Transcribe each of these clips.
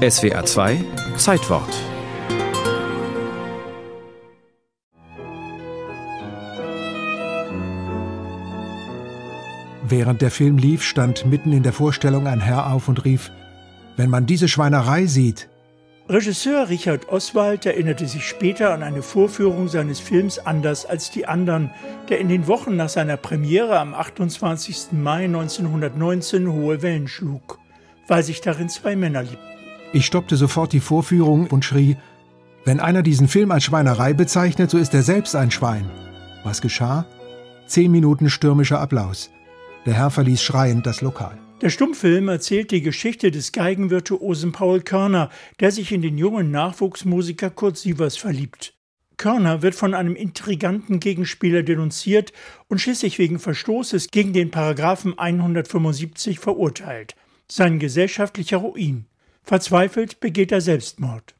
SWR 2 Zeitwort Während der Film lief, stand mitten in der Vorstellung ein Herr auf und rief, wenn man diese Schweinerei sieht. Regisseur Richard Oswald erinnerte sich später an eine Vorführung seines Films Anders als die anderen, der in den Wochen nach seiner Premiere am 28. Mai 1919 hohe Wellen schlug, weil sich darin zwei Männer liebten. Ich stoppte sofort die Vorführung und schrie, wenn einer diesen Film als Schweinerei bezeichnet, so ist er selbst ein Schwein. Was geschah? Zehn Minuten stürmischer Applaus. Der Herr verließ schreiend das Lokal. Der Stummfilm erzählt die Geschichte des Geigenvirtuosen Paul Körner, der sich in den jungen Nachwuchsmusiker Kurt Sievers verliebt. Körner wird von einem intriganten Gegenspieler denunziert und schließlich wegen Verstoßes gegen den Paragraphen 175 verurteilt. Sein gesellschaftlicher Ruin. Verzweifelt begeht er Selbstmord.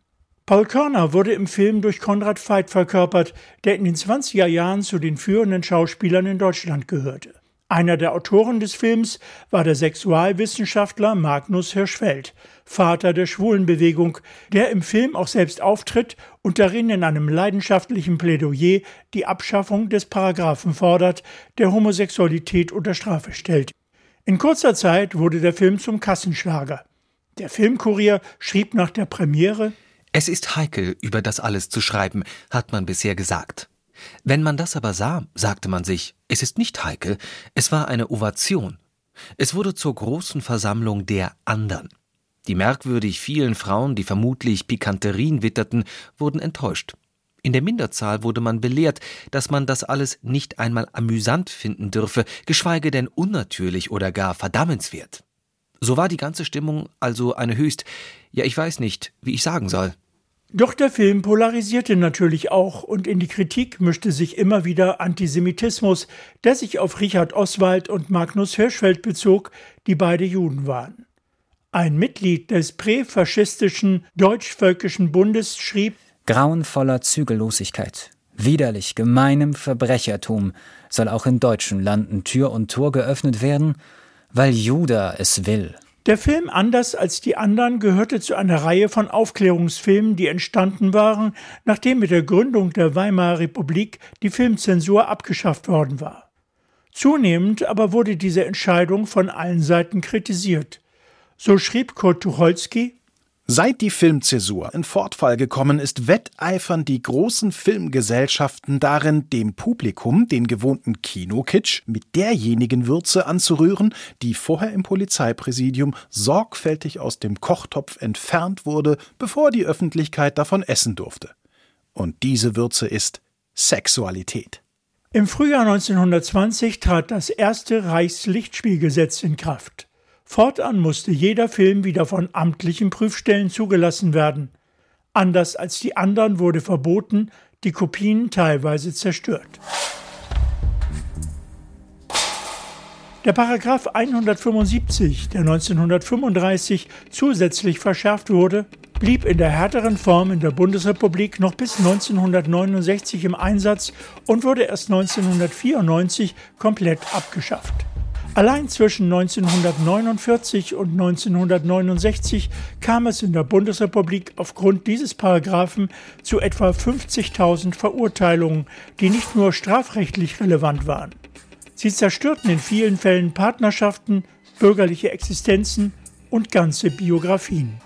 Paul Körner wurde im Film durch Konrad Veit verkörpert, der in den 20er Jahren zu den führenden Schauspielern in Deutschland gehörte. Einer der Autoren des Films war der Sexualwissenschaftler Magnus Hirschfeld, Vater der Schwulenbewegung, der im Film auch selbst auftritt und darin in einem leidenschaftlichen Plädoyer die Abschaffung des Paragraphen fordert, der Homosexualität unter Strafe stellt. In kurzer Zeit wurde der Film zum Kassenschlager. Der Filmkurier schrieb nach der Premiere Es ist heikel, über das alles zu schreiben, hat man bisher gesagt. Wenn man das aber sah, sagte man sich, es ist nicht heikel, es war eine Ovation. Es wurde zur großen Versammlung der andern. Die merkwürdig vielen Frauen, die vermutlich Pikanterien witterten, wurden enttäuscht. In der Minderzahl wurde man belehrt, dass man das alles nicht einmal amüsant finden dürfe, geschweige denn unnatürlich oder gar verdammenswert. So war die ganze Stimmung also eine höchst, ja ich weiß nicht, wie ich sagen soll, doch der Film polarisierte natürlich auch und in die Kritik mischte sich immer wieder Antisemitismus, der sich auf Richard Oswald und Magnus Hirschfeld bezog, die beide Juden waren. Ein Mitglied des präfaschistischen Deutsch-Völkischen Bundes schrieb Grauenvoller Zügellosigkeit, widerlich gemeinem Verbrechertum soll auch in deutschen Landen Tür und Tor geöffnet werden, weil Juda es will. Der Film Anders als die anderen gehörte zu einer Reihe von Aufklärungsfilmen, die entstanden waren, nachdem mit der Gründung der Weimarer Republik die Filmzensur abgeschafft worden war. Zunehmend aber wurde diese Entscheidung von allen Seiten kritisiert. So schrieb Kurt Tucholsky Seit die Filmzäsur in Fortfall gekommen ist, wetteifern die großen Filmgesellschaften darin, dem Publikum den gewohnten Kinokitsch mit derjenigen Würze anzurühren, die vorher im Polizeipräsidium sorgfältig aus dem Kochtopf entfernt wurde, bevor die Öffentlichkeit davon essen durfte. Und diese Würze ist Sexualität. Im Frühjahr 1920 trat das erste Reichslichtspielgesetz in Kraft. Fortan musste jeder Film wieder von amtlichen Prüfstellen zugelassen werden. Anders als die anderen wurde verboten, die Kopien teilweise zerstört. Der Paragraph 175, der 1935 zusätzlich verschärft wurde, blieb in der härteren Form in der Bundesrepublik noch bis 1969 im Einsatz und wurde erst 1994 komplett abgeschafft. Allein zwischen 1949 und 1969 kam es in der Bundesrepublik aufgrund dieses Paragraphen zu etwa 50.000 Verurteilungen, die nicht nur strafrechtlich relevant waren. Sie zerstörten in vielen Fällen Partnerschaften, bürgerliche Existenzen und ganze Biografien.